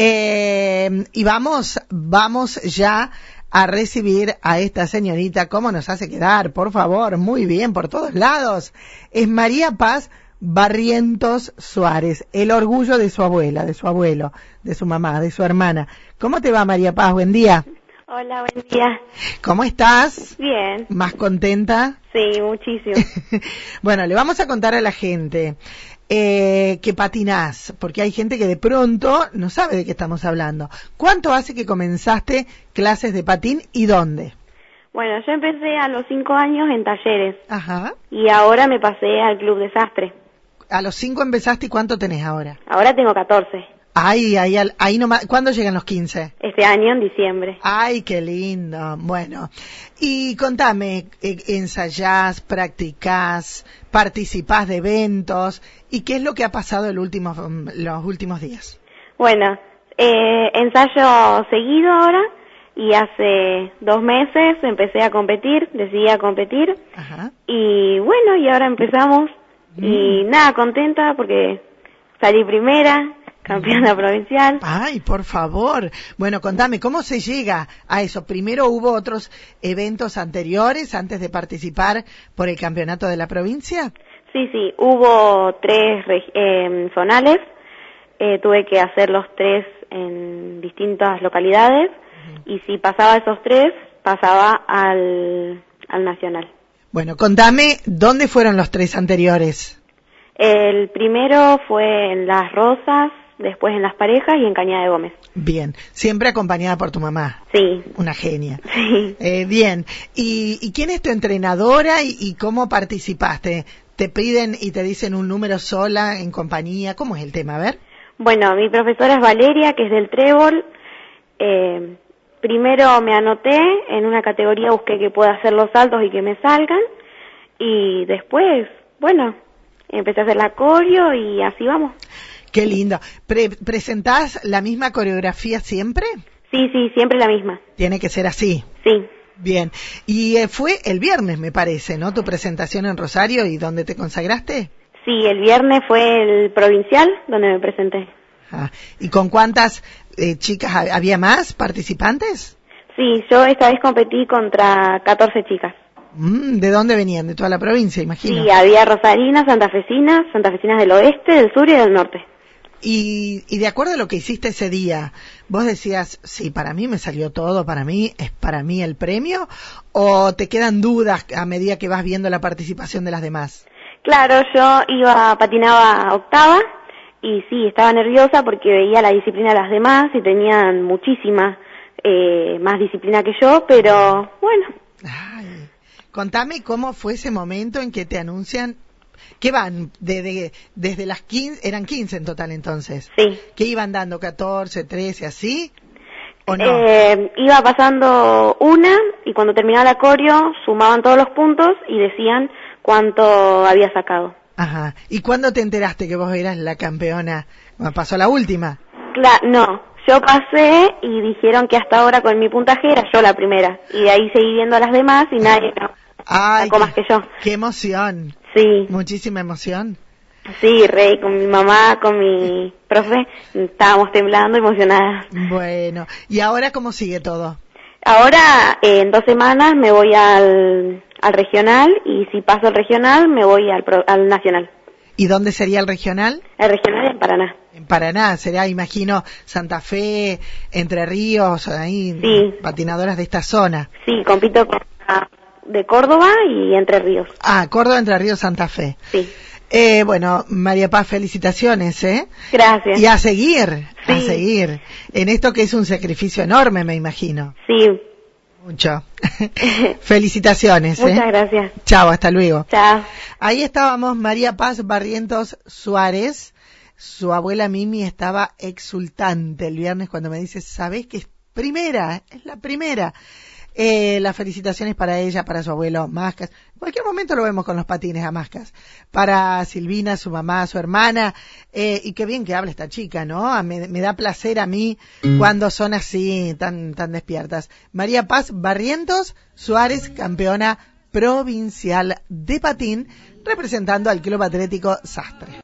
Eh, y vamos, vamos ya a recibir a esta señorita. ¿Cómo nos hace quedar? Por favor, muy bien, por todos lados. Es María Paz Barrientos Suárez, el orgullo de su abuela, de su abuelo, de su mamá, de su hermana. ¿Cómo te va, María Paz? Buen día. Hola, buen día. ¿Cómo estás? Bien. ¿Más contenta? Sí, muchísimo. bueno, le vamos a contar a la gente eh, que patinás, porque hay gente que de pronto no sabe de qué estamos hablando. ¿Cuánto hace que comenzaste clases de patín y dónde? Bueno, yo empecé a los cinco años en talleres Ajá. y ahora me pasé al Club Desastre. A los cinco empezaste y ¿cuánto tenés ahora? Ahora tengo 14, Ay, al- ahí nomás. ¿Cuándo llegan los 15? este año en diciembre. Ay, qué lindo. Bueno, y contame, eh, ¿ensayás, practicás, participás de eventos? ¿Y qué es lo que ha pasado el último, mm, los últimos días? Bueno, eh, ensayo seguido ahora y hace dos meses empecé a competir, decidí a competir Ajá. y bueno, y ahora empezamos y nada, contenta porque salí primera, campeona provincial. Ay, por favor. Bueno, contame, ¿cómo se llega a eso? Primero hubo otros eventos anteriores antes de participar por el campeonato de la provincia. Sí, sí, hubo tres eh, zonales, eh, tuve que hacer los tres en distintas localidades y si pasaba esos tres, pasaba al, al nacional. Bueno, contame, ¿dónde fueron los tres anteriores? El primero fue en Las Rosas, después en Las Parejas y en Cañada de Gómez. Bien, siempre acompañada por tu mamá, Sí, una genia. sí. Eh, bien, ¿Y, y quién es tu entrenadora y, y cómo participaste? ¿Te piden y te dicen un número sola en compañía? ¿Cómo es el tema? A ver. Bueno, mi profesora es Valeria, que es del Trébol. Eh, primero me anoté, en una categoría busqué que pueda hacer los saltos y que me salgan. Y después, bueno, empecé a hacer la coreo y así vamos. Qué lindo. Pre- ¿Presentás la misma coreografía siempre? Sí, sí, siempre la misma. Tiene que ser así. Sí, Bien. Y eh, fue el viernes, me parece, ¿no? Tu presentación en Rosario y donde te consagraste. sí, el viernes fue el provincial donde me presenté. Ah, ¿Y con cuántas eh, chicas ha- había más participantes? Sí, yo esta vez competí contra 14 chicas. Mm, ¿De dónde venían? De toda la provincia, imagino. Sí, había rosarinas, santafesinas, santafesinas del oeste, del sur y del norte. Y, y de acuerdo a lo que hiciste ese día, vos decías, sí, para mí me salió todo, para mí es para mí el premio, o te quedan dudas a medida que vas viendo la participación de las demás. Claro, yo iba, patinaba octava y sí, estaba nerviosa porque veía la disciplina de las demás y tenían muchísima eh, más disciplina que yo, pero bueno, Ay, contame cómo fue ese momento en que te anuncian que van de, de- desde las 15, eran 15 en total entonces, sí. que iban dando 14, 13, así, o no. Eh, iba pasando una y cuando terminaba la coreo sumaban todos los puntos y decían cuánto había sacado. Ajá. ¿Y cuándo te enteraste que vos eras la campeona? Bueno, pasó la última. Cla- no, yo pasé y dijeron que hasta ahora con mi puntaje era yo la primera y de ahí seguí viendo a las demás y nadie no, Ay, sacó más qué, que yo. qué emoción, Sí. muchísima emoción. Sí, Rey, con mi mamá, con mi profe, estábamos temblando, emocionadas. Bueno, ¿y ahora cómo sigue todo? Ahora, eh, en dos semanas me voy al, al regional y si paso el regional me voy al, pro- al nacional. ¿Y dónde sería el regional? El regional en Paraná. En Paraná, será, imagino, Santa Fe, Entre Ríos, ahí, Sí. patinadoras de esta zona. Sí, compito con de Córdoba y Entre Ríos. Ah, Córdoba, Entre Ríos, Santa Fe. Sí. Eh, bueno, María Paz, felicitaciones, ¿eh? Gracias. Y a seguir, a seguir. En esto que es un sacrificio enorme, me imagino. Sí. Mucho. felicitaciones, Muchas ¿eh? gracias. Chao, hasta luego. Chao. Ahí estábamos María Paz Barrientos Suárez. Su abuela Mimi estaba exultante el viernes cuando me dice, ¿sabés que es primera? Es la primera. Eh, las felicitaciones para ella, para su abuelo Mascas. En cualquier momento lo vemos con los patines a Mascas. Para Silvina, su mamá, su hermana. Eh, y qué bien que habla esta chica, ¿no? A- Me, me da placer a mí cuando son así, tan, tan despiertas. María Paz Barrientos Suárez, campeona provincial de patín, representando al Club Atlético Sastre.